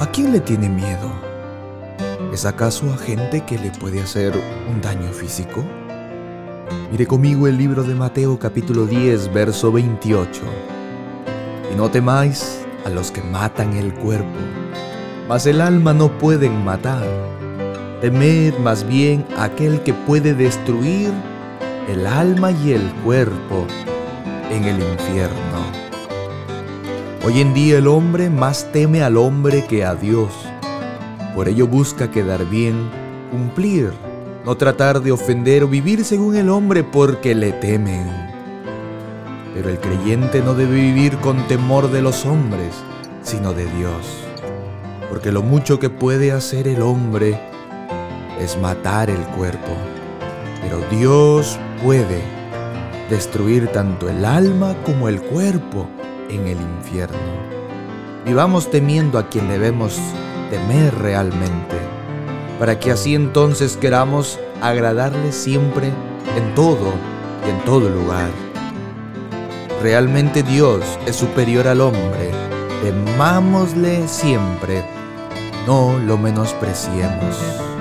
¿A quién le tiene miedo? ¿Es acaso a gente que le puede hacer un daño físico? Mire conmigo el libro de Mateo capítulo 10, verso 28. Y no temáis a los que matan el cuerpo, mas el alma no pueden matar. Temed más bien a aquel que puede destruir el alma y el cuerpo en el infierno. Hoy en día el hombre más teme al hombre que a Dios. Por ello busca quedar bien, cumplir, no tratar de ofender o vivir según el hombre porque le temen. Pero el creyente no debe vivir con temor de los hombres, sino de Dios. Porque lo mucho que puede hacer el hombre es matar el cuerpo. Pero Dios puede destruir tanto el alma como el cuerpo en el infierno. Vivamos temiendo a quien debemos temer realmente, para que así entonces queramos agradarle siempre en todo y en todo lugar. Realmente Dios es superior al hombre, temámosle siempre, no lo menospreciemos.